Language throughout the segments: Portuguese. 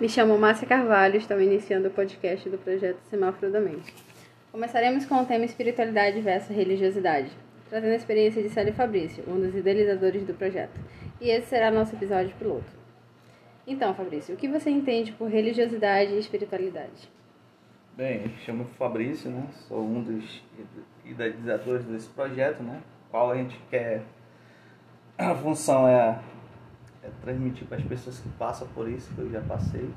Me chamo Márcia Carvalho, estou iniciando o podcast do projeto Semáforo da Mente. Começaremos com o tema espiritualidade versus religiosidade, trazendo a experiência de Célio Fabrício, um dos idealizadores do projeto. E esse será nosso episódio piloto. Então, Fabrício, o que você entende por religiosidade e espiritualidade? Bem, me chamo Fabrício, né? Sou um dos idealizadores desse projeto, né? Qual a gente quer. A função é, é transmitir para as pessoas que passam por isso, que eu já passei.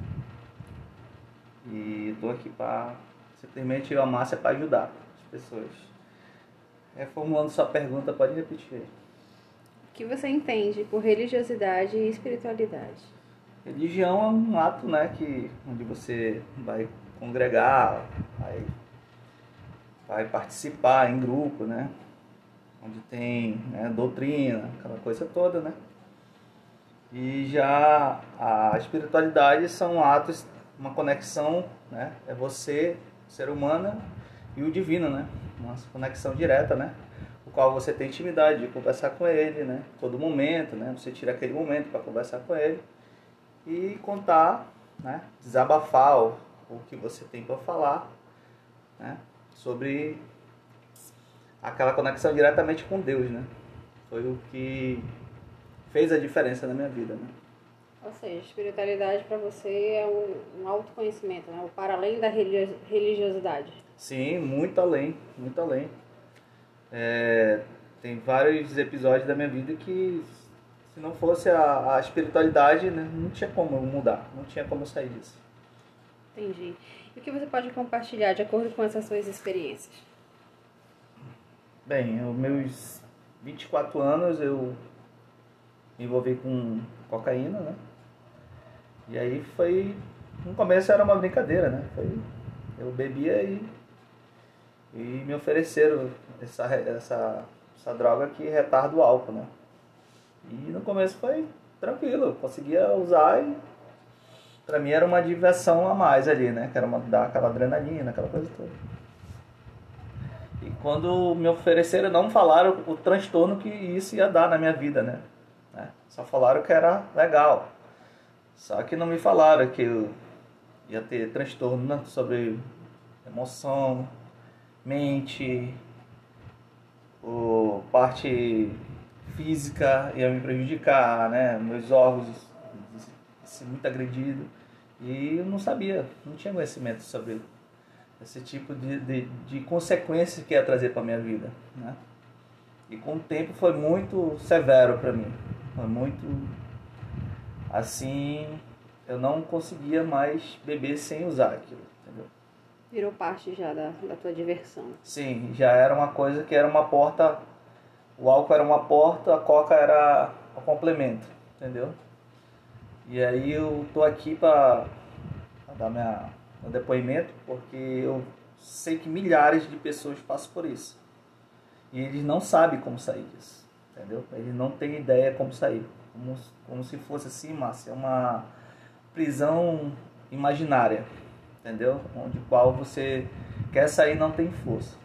E estou aqui para simplesmente a Márcia, para ajudar as pessoas. Reformulando sua pergunta, pode repetir. O que você entende por religiosidade e espiritualidade? Religião é um ato, né, que onde você vai congregar, vai, vai participar em grupo, né, onde tem né, doutrina, aquela coisa toda, né. E já a espiritualidade são atos, uma conexão, né, é você, ser humano e o divino, né, uma conexão direta, né, o qual você tem intimidade de conversar com ele, né, todo momento, né, você tira aquele momento para conversar com ele e contar, né, desabafar o, o que você tem para falar, né, sobre aquela conexão diretamente com Deus, né? Foi o que fez a diferença na minha vida, né? Ou seja, espiritualidade para você é um, um autoconhecimento, né? O para além da religiosidade. Sim, muito além, muito além. É, tem vários episódios da minha vida que se não fosse a, a espiritualidade, né, não tinha como mudar, não tinha como sair disso. Entendi. E o que você pode compartilhar de acordo com essas suas experiências? Bem, aos meus 24 anos eu me envolvi com cocaína, né? E aí foi. No começo era uma brincadeira, né? Foi, eu bebia e, e me ofereceram essa, essa, essa droga que retarda o álcool, né? E no começo foi tranquilo, eu conseguia usar e pra mim era uma diversão a mais ali, né? Que era uma, dar aquela adrenalina, aquela coisa toda. E quando me ofereceram, não falaram o transtorno que isso ia dar na minha vida, né? Né? Só falaram que era legal. Só que não me falaram que eu ia ter transtorno né? sobre emoção, mente, o parte física ia me prejudicar, né? Meus órgãos ser muito agredido. E eu não sabia, não tinha conhecimento sobre esse tipo de, de, de consequências que ia trazer para minha vida, né? E com o tempo foi muito severo para mim. Foi muito assim, eu não conseguia mais beber sem usar aquilo, entendeu? Virou parte já da, da tua diversão. Sim, já era uma coisa que era uma porta o álcool era uma porta, a coca era o complemento, entendeu? E aí eu tô aqui para dar minha, meu depoimento, porque eu sei que milhares de pessoas passam por isso. E eles não sabem como sair disso, entendeu? Eles não têm ideia como sair. Como, como se fosse assim, Márcia, uma prisão imaginária, entendeu? Onde qual você quer sair não tem força.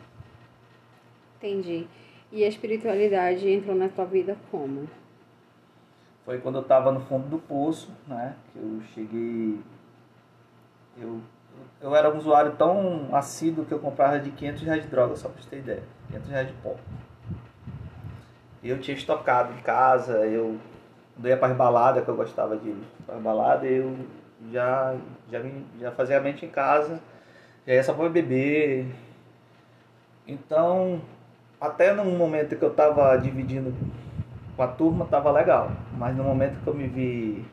Entendi. E a espiritualidade entrou na tua vida como? Foi quando eu estava no fundo do poço, né? Que eu cheguei. Eu, eu era um usuário tão assíduo que eu comprava de 500 reais de droga, só para você ter ideia. 500 reais de pó. Eu tinha estocado em casa, eu ia para as baladas, que eu gostava de ir para as baladas, eu já, já, já fazia a mente em casa, já ia só para beber. Então, até no momento que eu estava dividindo com a turma, estava legal. Mas no momento que eu me vi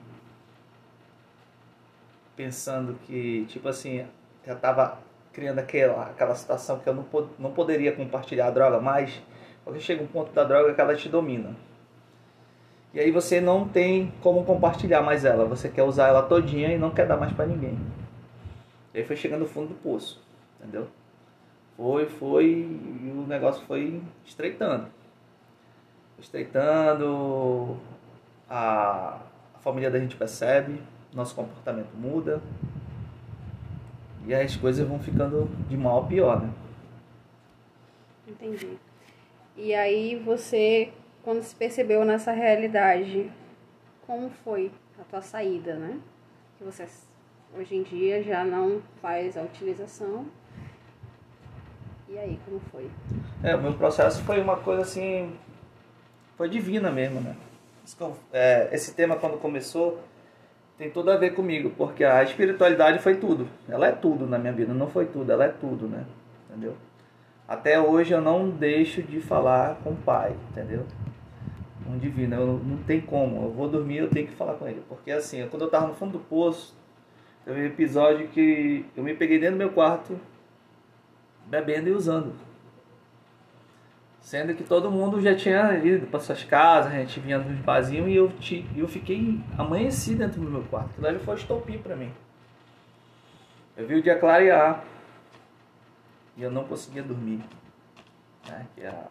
pensando que, tipo assim, já estava criando aquela, aquela situação que eu não, não poderia compartilhar a droga mais, porque chega um ponto da droga que ela te domina. E aí você não tem como compartilhar mais ela, você quer usar ela todinha e não quer dar mais para ninguém. E aí foi chegando no fundo do poço, entendeu? Foi, foi, e o negócio foi estreitando. Estreitando, a, a família da gente percebe, nosso comportamento muda. E as coisas vão ficando de mal a pior, né? Entendi. E aí você, quando se percebeu nessa realidade, como foi a tua saída, né? Que você hoje em dia já não faz a utilização. E aí, como foi? É, o meu processo foi uma coisa assim. Foi divina mesmo, né? É, esse tema, quando começou, tem tudo a ver comigo, porque a espiritualidade foi tudo. Ela é tudo na minha vida, não foi tudo, ela é tudo, né? Entendeu? Até hoje eu não deixo de falar com o Pai, entendeu? Um divino, eu, não tem como. Eu vou dormir, eu tenho que falar com ele. Porque assim, quando eu tava no fundo do poço, teve um episódio que eu me peguei dentro do meu quarto, bebendo e usando. Sendo que todo mundo já tinha ido para suas casas, a gente vinha nos barzinhos e eu, te, eu fiquei amanheci dentro do meu quarto. Aquilo ali foi estopim para mim. Eu vi o dia clarear e eu não conseguia dormir. Né? Que a,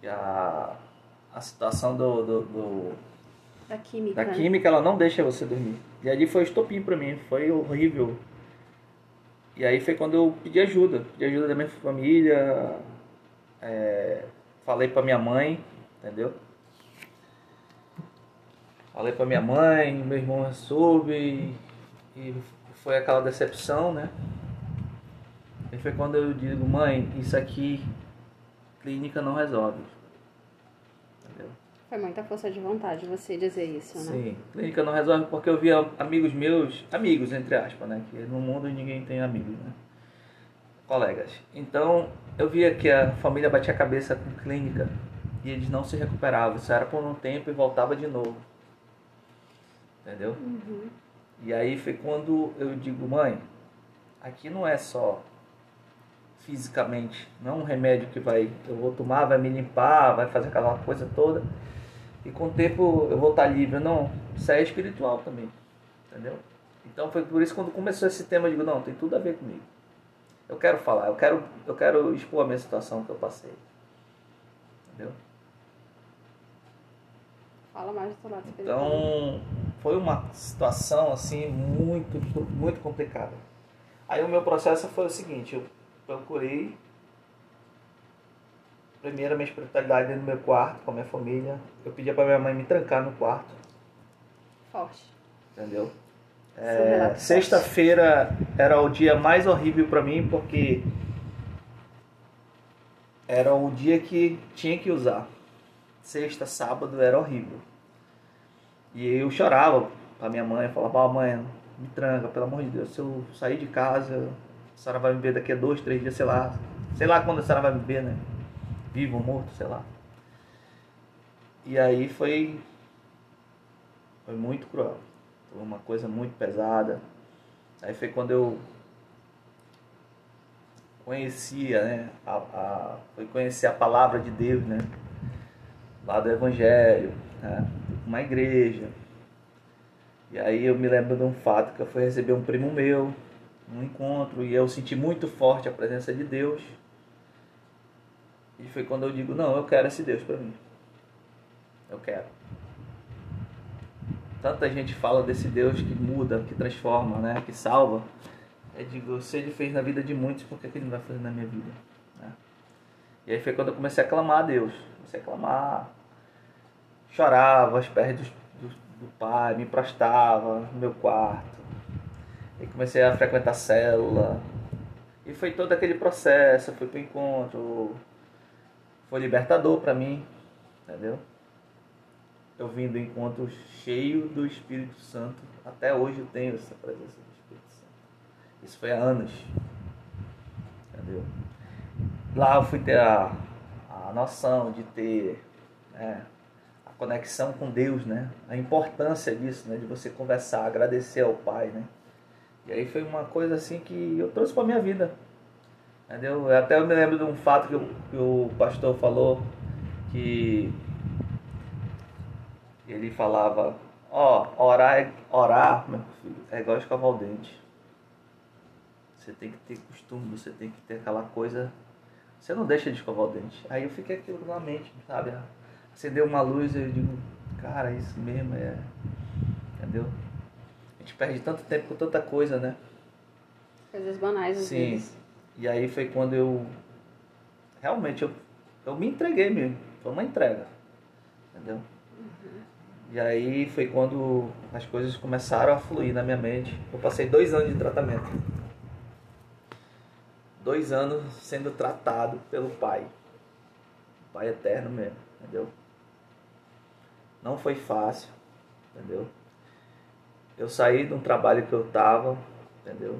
que a, a situação do, do, do da química. Da química, ela não deixa você dormir. E ali foi estopim para mim, foi horrível. E aí foi quando eu pedi ajuda, pedi ajuda da minha família, é, falei para minha mãe, entendeu? Falei para minha mãe, meu irmão soube e, e foi aquela decepção, né? E foi quando eu digo, mãe, isso aqui clínica não resolve. Entendeu? Foi muita força de vontade você dizer isso, né? Sim, clínica não resolve porque eu via amigos meus, amigos entre aspas, né? Que no mundo ninguém tem amigos, né? Colegas. Então eu via que a família batia a cabeça com clínica e eles não se recuperavam. Isso era por um tempo e voltava de novo. Entendeu? Uhum. E aí foi quando eu digo, mãe, aqui não é só fisicamente. Não um remédio que vai, eu vou tomar, vai me limpar, vai fazer aquela coisa toda. E com o tempo eu vou estar livre. Não, isso é espiritual também. Entendeu? Então foi por isso que quando começou esse tema, eu digo, não, tem tudo a ver comigo. Eu quero falar, eu quero, eu quero expor a minha situação que eu passei. Entendeu? Fala mais do seu lado. Então, foi uma situação assim muito, muito complicada. Aí o meu processo foi o seguinte, eu procurei primeiro a minha espiritualidade dentro do meu quarto, com a minha família. Eu pedia para minha mãe me trancar no quarto. Forte. Entendeu? É, Sexta-feira era o dia mais horrível para mim porque era o dia que tinha que usar. Sexta, sábado era horrível. E eu chorava pra minha mãe, falava, mãe, me tranca, pelo amor de Deus, se eu sair de casa, a senhora vai me ver daqui a dois, três dias, sei lá. Sei lá quando a senhora vai me ver, né? Vivo morto, sei lá. E aí foi. Foi muito cruel. Foi uma coisa muito pesada. Aí foi quando eu conhecia, né? A, a, foi conhecer a palavra de Deus, né? Lá do Evangelho, né? Uma igreja. E aí eu me lembro de um fato que eu fui receber um primo meu um encontro e eu senti muito forte a presença de Deus. E foi quando eu digo: Não, eu quero esse Deus para mim. Eu quero. Tanta gente fala desse Deus que muda, que transforma, né? que salva. Eu digo: Se ele fez na vida de muitos, por que, ele não vai fazer na minha vida? Né? E aí foi quando eu comecei a clamar a Deus. Comecei a clamar. Chorava aos pés do, do, do Pai, me prostrava no meu quarto e comecei a frequentar a célula. E foi todo aquele processo, fui pro encontro. Foi libertador para mim, entendeu? Eu vim do encontro cheio do Espírito Santo. Até hoje eu tenho essa presença do Espírito Santo. Isso foi há anos. Entendeu? Lá eu fui ter a, a noção de ter né, a conexão com Deus, né? A importância disso, né? De você conversar, agradecer ao Pai, né? E aí foi uma coisa assim que eu trouxe para minha vida. Entendeu? Eu até eu me lembro de um fato que o, que o pastor falou que ele falava, ó, oh, orar, é, orar, meu filho, é igual escovar o dente. Você tem que ter costume, você tem que ter aquela coisa. Você não deixa de escovar o dente. Aí eu fiquei aquilo na mente, sabe? Acendeu uma luz e eu digo, cara, isso mesmo é. Entendeu? A gente perde tanto tempo com tanta coisa, né? Coisas banais às Sim. Vezes. E aí foi quando eu realmente eu, eu me entreguei mesmo. Foi uma entrega. Entendeu? Uhum. E aí foi quando as coisas começaram a fluir na minha mente. Eu passei dois anos de tratamento. Dois anos sendo tratado pelo Pai. Pai eterno mesmo, entendeu? Não foi fácil, entendeu? Eu saí de um trabalho que eu tava, entendeu?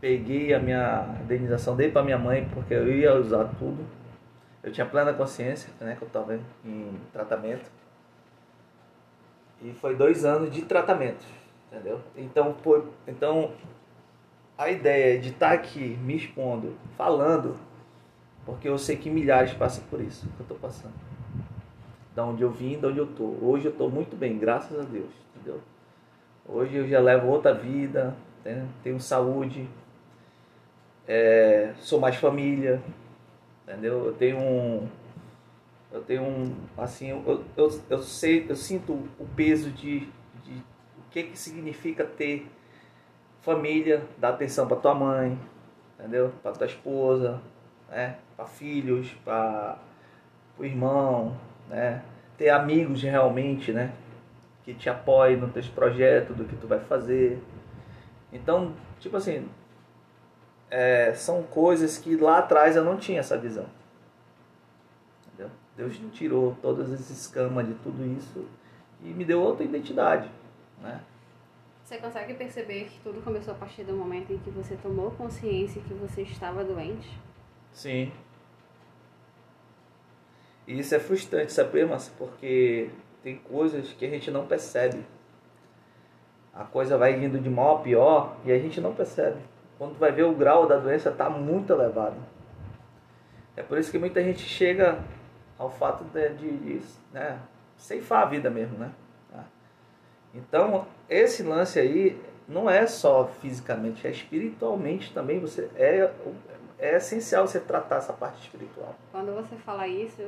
Peguei a minha indenização, dei para minha mãe porque eu ia usar tudo. Eu tinha plena consciência, né, que eu estava em tratamento. E foi dois anos de tratamento, entendeu? Então, por, então a ideia de estar tá aqui me expondo, falando, porque eu sei que milhares passam por isso que eu estou passando. Da onde eu vim, da onde eu estou. Hoje eu estou muito bem, graças a Deus, entendeu? Hoje eu já levo outra vida, né? tenho saúde, é, sou mais família, entendeu? Eu tenho um, eu tenho um, assim, eu, eu, eu sei, eu sinto o peso de, de o que que significa ter família, dar atenção para tua mãe, entendeu? Para tua esposa, né? Para filhos, para o irmão, né? Ter amigos realmente, né? Que te apoiem no teu projeto, do que tu vai fazer. Então, tipo assim, é, são coisas que lá atrás eu não tinha essa visão. Entendeu? Deus tirou todas as escamas de tudo isso e me deu outra identidade, né? Você consegue perceber que tudo começou a partir do momento em que você tomou consciência que você estava doente? Sim. E isso é frustrante, sabe, Márcia? Porque tem coisas que a gente não percebe. A coisa vai indo de mal a pior e a gente não percebe. Quando vai ver o grau da doença está muito elevado. É por isso que muita gente chega ao fato de, de, de né, ceifar a vida mesmo, né? Então, esse lance aí não é só fisicamente, é espiritualmente também. Você é, é essencial você tratar essa parte espiritual. Quando você fala isso,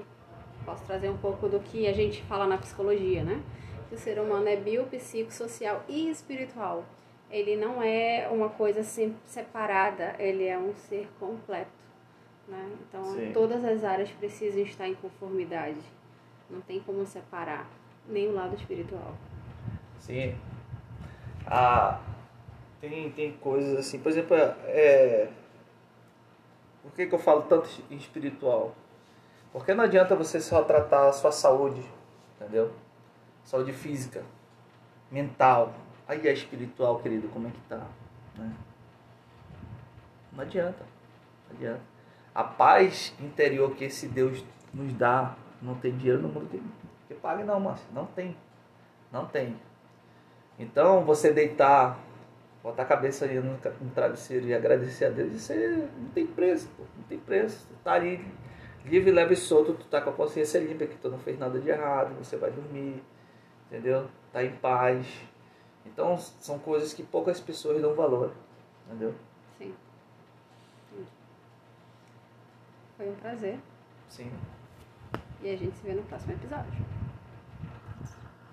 posso trazer um pouco do que a gente fala na psicologia, né? Que o ser humano é biopsicossocial e espiritual. Ele não é uma coisa separada, ele é um ser completo. Né? Então, Sim. todas as áreas precisam estar em conformidade. Não tem como separar nem o lado espiritual. Sim. Ah, tem, tem coisas assim, por exemplo, é, por que, que eu falo tanto em espiritual? Porque não adianta você só tratar a sua saúde, entendeu? Saúde física, mental. Aí é espiritual, querido, como é que tá? Né? Não adianta. Não adianta. A paz interior que esse Deus nos dá, não tem dinheiro no mundo que, pague não, mas não tem. Não tem. Então, você deitar, botar a cabeça ali no, no travesseiro e agradecer a Deus, isso é, não tem preço, pô, não tem preço. Tá ali livre, leve e solto, tu tá com a consciência limpa, que tu não fez nada de errado, você vai dormir, entendeu? Tá em paz. Então, são coisas que poucas pessoas dão valor, entendeu? Sim. Foi um prazer. Sim. E a gente se vê no próximo episódio.